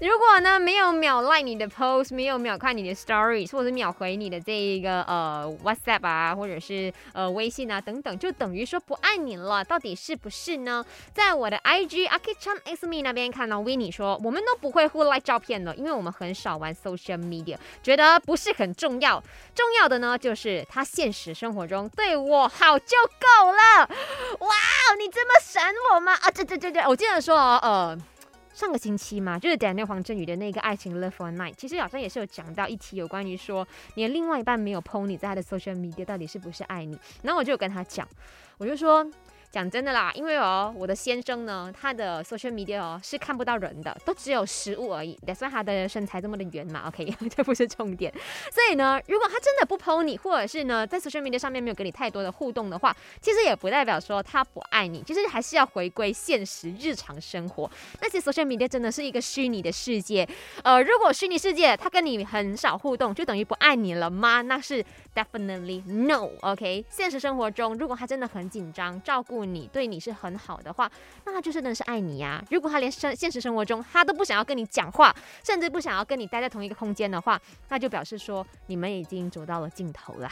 如果呢没有秒 like 你的 post，没有秒看你的 stories，或者是秒回你的这一个呃 WhatsApp 啊，或者是呃微信啊等等，就等于说不爱你了，到底是不是呢？在我的 IG Akichan X Me 那边看到 Winnie 说，我们都不会互 like 照片的，因为我们很少玩 social media，觉得不是很重要。重要的呢就是他现实生活中对我好就够了。哇，你这么神我吗？啊，这这这这，我记得说哦呃。上个星期嘛，就是 Daniel 黄振宇的那个爱情 Love for Night，其实好像也是有讲到一题有关于说你的另外一半没有 PO 你在他的 social media，到底是不是爱你？然后我就有跟他讲，我就说。讲真的啦，因为哦，我的先生呢，他的 social media 哦是看不到人的，都只有食物而已。That's why 他的身材这么的圆嘛，OK，这不是重点。所以呢，如果他真的不 PO 你，或者是呢在 social media 上面没有给你太多的互动的话，其实也不代表说他不爱你，其实还是要回归现实日常生活。那些 social media 真的是一个虚拟的世界，呃，如果虚拟世界他跟你很少互动，就等于不爱你了吗？那是 definitely no，OK。现实生活中，如果他真的很紧张，照顾。你对你是很好的话，那他就是真的是爱你呀。如果他连生现实生活中他都不想要跟你讲话，甚至不想要跟你待在同一个空间的话，那就表示说你们已经走到了尽头了。